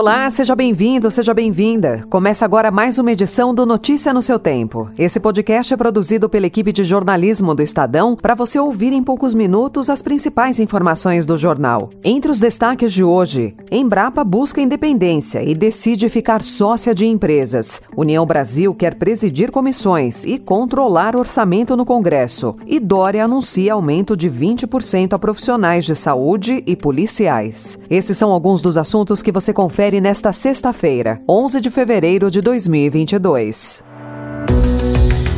Olá, seja bem-vindo, seja bem-vinda. Começa agora mais uma edição do Notícia no seu Tempo. Esse podcast é produzido pela equipe de jornalismo do Estadão para você ouvir em poucos minutos as principais informações do jornal. Entre os destaques de hoje, Embrapa busca independência e decide ficar sócia de empresas. União Brasil quer presidir comissões e controlar orçamento no Congresso. E Dória anuncia aumento de 20% a profissionais de saúde e policiais. Esses são alguns dos assuntos que você confere confere nesta sexta-feira, 11 de fevereiro de 2022.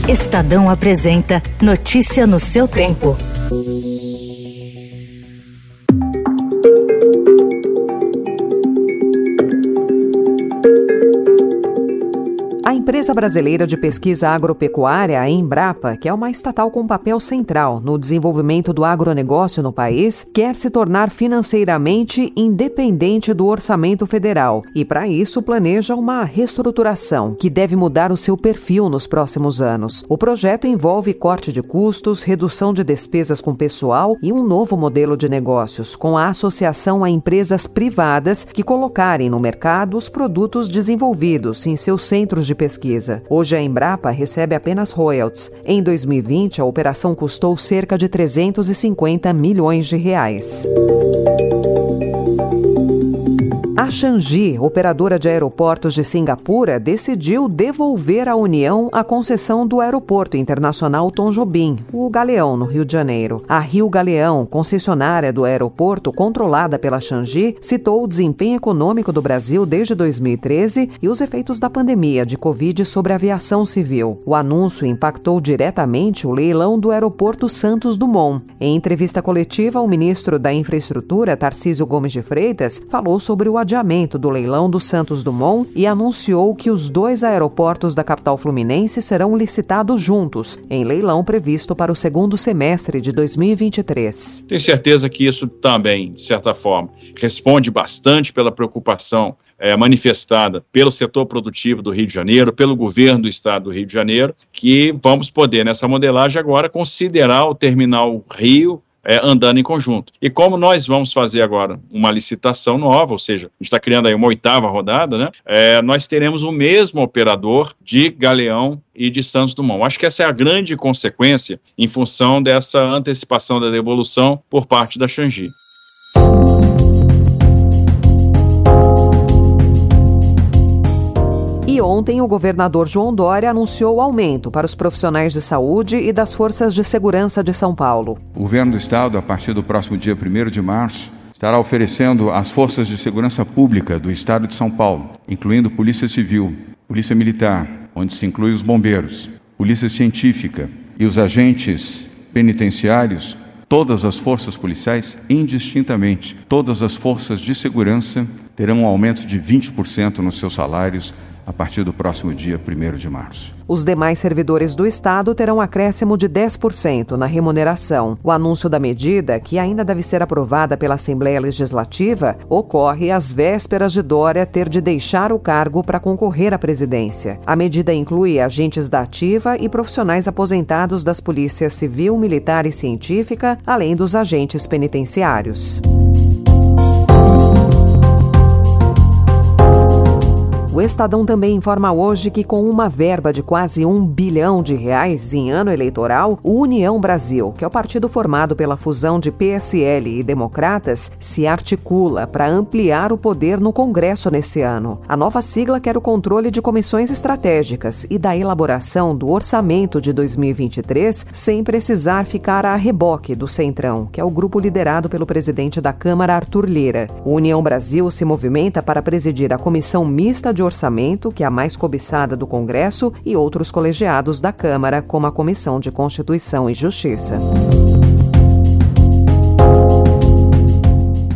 Estadão apresenta Notícia no seu tempo. A empresa brasileira de pesquisa agropecuária, a Embrapa, que é uma estatal com papel central no desenvolvimento do agronegócio no país, quer se tornar financeiramente independente do orçamento federal e, para isso, planeja uma reestruturação que deve mudar o seu perfil nos próximos anos. O projeto envolve corte de custos, redução de despesas com pessoal e um novo modelo de negócios, com a associação a empresas privadas que colocarem no mercado os produtos desenvolvidos em seus centros de pesquisa. Hoje a Embrapa recebe apenas royalties. Em 2020, a operação custou cerca de 350 milhões de reais. A Changi, operadora de aeroportos de Singapura, decidiu devolver à União a concessão do Aeroporto Internacional Tom Jobim, o Galeão, no Rio de Janeiro. A Rio Galeão, concessionária do aeroporto controlada pela Changi, citou o desempenho econômico do Brasil desde 2013 e os efeitos da pandemia de Covid sobre a aviação civil. O anúncio impactou diretamente o leilão do Aeroporto Santos Dumont. Em entrevista coletiva, o ministro da Infraestrutura, Tarcísio Gomes de Freitas, falou sobre o adiamento do leilão do Santos Dumont e anunciou que os dois aeroportos da capital fluminense serão licitados juntos, em leilão previsto para o segundo semestre de 2023. Tenho certeza que isso também, de certa forma, responde bastante pela preocupação é, manifestada pelo setor produtivo do Rio de Janeiro, pelo governo do estado do Rio de Janeiro, que vamos poder, nessa modelagem agora, considerar o terminal Rio é, andando em conjunto. E como nós vamos fazer agora uma licitação nova, ou seja, a gente está criando aí uma oitava rodada, né? É, nós teremos o mesmo operador de Galeão e de Santos Dumont. Acho que essa é a grande consequência em função dessa antecipação da devolução por parte da Xangi. Ontem o governador João Dória anunciou o aumento para os profissionais de saúde e das forças de segurança de São Paulo. O governo do estado, a partir do próximo dia 1 de março, estará oferecendo às forças de segurança pública do estado de São Paulo, incluindo Polícia Civil, Polícia Militar, onde se inclui os bombeiros, Polícia Científica e os agentes penitenciários, todas as forças policiais, indistintamente, todas as forças de segurança terão um aumento de 20% nos seus salários a partir do próximo dia 1 de março. Os demais servidores do Estado terão acréscimo de 10% na remuneração. O anúncio da medida, que ainda deve ser aprovada pela Assembleia Legislativa, ocorre às vésperas de Dória ter de deixar o cargo para concorrer à presidência. A medida inclui agentes da ativa e profissionais aposentados das polícias civil, militar e científica, além dos agentes penitenciários. O Estadão também informa hoje que, com uma verba de quase um bilhão de reais em ano eleitoral, o União Brasil, que é o partido formado pela fusão de PSL e Democratas, se articula para ampliar o poder no Congresso nesse ano. A nova sigla quer o controle de comissões estratégicas e da elaboração do orçamento de 2023, sem precisar ficar a reboque do Centrão, que é o grupo liderado pelo presidente da Câmara, Arthur Lira. O União Brasil se movimenta para presidir a comissão mista de Orçamento, que é a mais cobiçada do Congresso, e outros colegiados da Câmara, como a Comissão de Constituição e Justiça.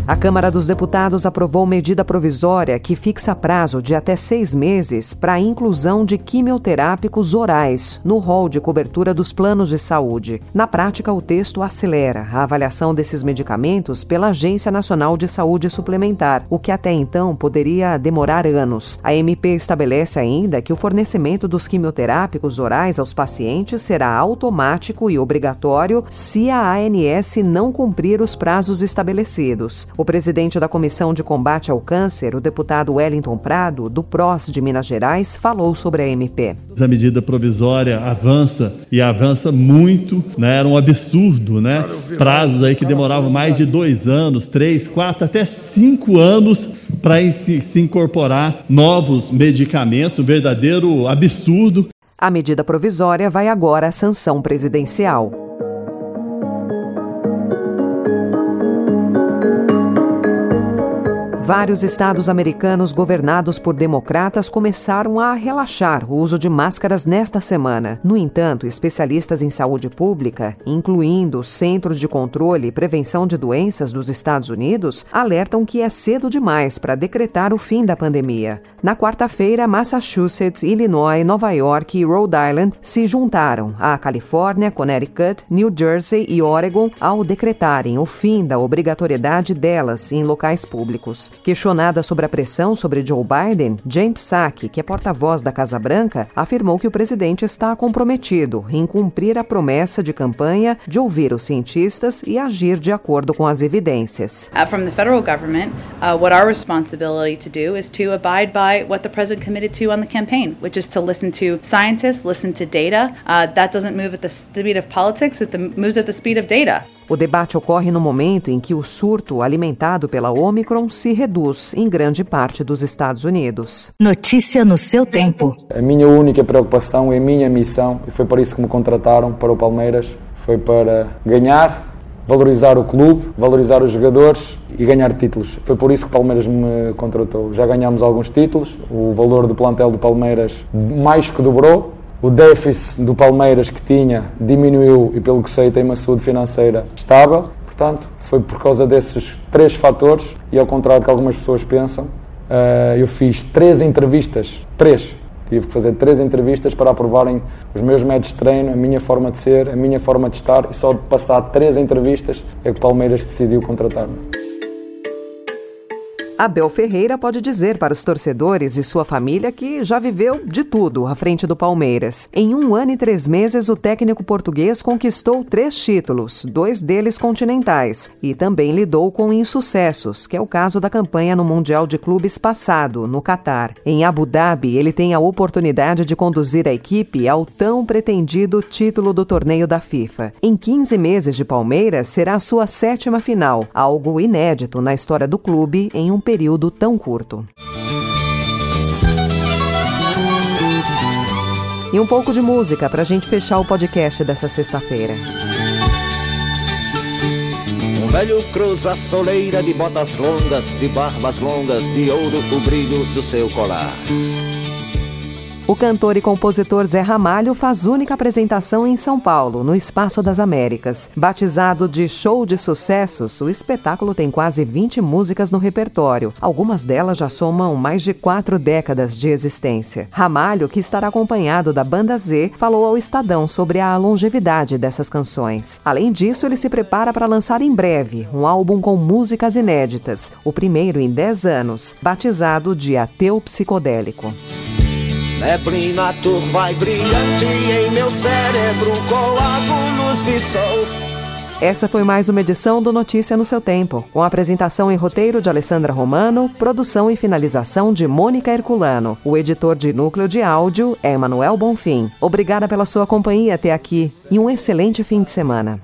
A Câmara dos Deputados aprovou medida provisória que fixa prazo de até seis meses para a inclusão de quimioterápicos orais no rol de cobertura dos planos de saúde. Na prática, o texto acelera a avaliação desses medicamentos pela Agência Nacional de Saúde Suplementar, o que até então poderia demorar anos. A MP estabelece ainda que o fornecimento dos quimioterápicos orais aos pacientes será automático e obrigatório se a ANS não cumprir os prazos estabelecidos. O presidente da Comissão de Combate ao Câncer, o deputado Wellington Prado, do PROS de Minas Gerais, falou sobre a MP. A medida provisória avança e avança muito, né? era um absurdo, né? Prazos aí que demoravam mais de dois anos, três, quatro, até cinco anos para se, se incorporar novos medicamentos, um verdadeiro absurdo. A medida provisória vai agora à sanção presidencial. Vários estados americanos governados por democratas começaram a relaxar o uso de máscaras nesta semana. No entanto, especialistas em saúde pública, incluindo o Centro de Controle e Prevenção de Doenças dos Estados Unidos, alertam que é cedo demais para decretar o fim da pandemia. Na quarta-feira, Massachusetts, Illinois, Nova York e Rhode Island se juntaram à Califórnia, Connecticut, New Jersey e Oregon ao decretarem o fim da obrigatoriedade delas em locais públicos. Questionada sobre a pressão sobre Joe Biden, James Psaki, que é porta-voz da Casa Branca, afirmou que o presidente está comprometido em cumprir a promessa de campanha de ouvir os cientistas e agir de acordo com as evidências. Uh, from the federal government, uh, what our responsibility to do is to abide by what the president committed to on the campaign, which is to listen to scientists, listen to data. Uh, that doesn't move at the speed of politics; it moves at the speed of data. O debate ocorre no momento em que o surto alimentado pela Omicron se reduz em grande parte dos Estados Unidos. Notícia no seu tempo. A minha única preocupação e a minha missão, e foi por isso que me contrataram para o Palmeiras, foi para ganhar, valorizar o clube, valorizar os jogadores e ganhar títulos. Foi por isso que o Palmeiras me contratou. Já ganhámos alguns títulos, o valor do plantel do Palmeiras mais que dobrou o déficit do Palmeiras que tinha diminuiu e, pelo que sei, tem uma saúde financeira estável. Portanto, foi por causa desses três fatores e, ao contrário do que algumas pessoas pensam, eh, eu fiz três entrevistas. Três. Tive que fazer três entrevistas para aprovarem os meus métodos de treino, a minha forma de ser, a minha forma de estar. E só de passar três entrevistas é que o Palmeiras decidiu contratar-me. Abel Ferreira pode dizer para os torcedores e sua família que já viveu de tudo à frente do Palmeiras. Em um ano e três meses, o técnico português conquistou três títulos, dois deles continentais, e também lidou com insucessos, que é o caso da campanha no Mundial de Clubes passado, no Catar. Em Abu Dhabi, ele tem a oportunidade de conduzir a equipe ao tão pretendido título do torneio da FIFA. Em 15 meses de Palmeiras, será a sua sétima final, algo inédito na história do clube em um período tão curto. E um pouco de música para a gente fechar o podcast dessa sexta-feira. Um velho cruza a soleira de botas longas, de barbas longas, de ouro o brilho do seu colar. O cantor e compositor Zé Ramalho faz única apresentação em São Paulo, no Espaço das Américas. Batizado de Show de Sucessos, o espetáculo tem quase 20 músicas no repertório. Algumas delas já somam mais de quatro décadas de existência. Ramalho, que estará acompanhado da Banda Z, falou ao Estadão sobre a longevidade dessas canções. Além disso, ele se prepara para lançar em breve um álbum com músicas inéditas, o primeiro em 10 anos, batizado de Ateu Psicodélico. Neblina turva e brilhante em meu cérebro coágulos de sol. Essa foi mais uma edição do Notícia no seu tempo, com apresentação e roteiro de Alessandra Romano, produção e finalização de Mônica Herculano. O editor de núcleo de áudio é Emanuel Bonfim. Obrigada pela sua companhia até aqui e um excelente fim de semana.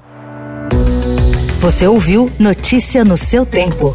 Você ouviu Notícia no seu tempo.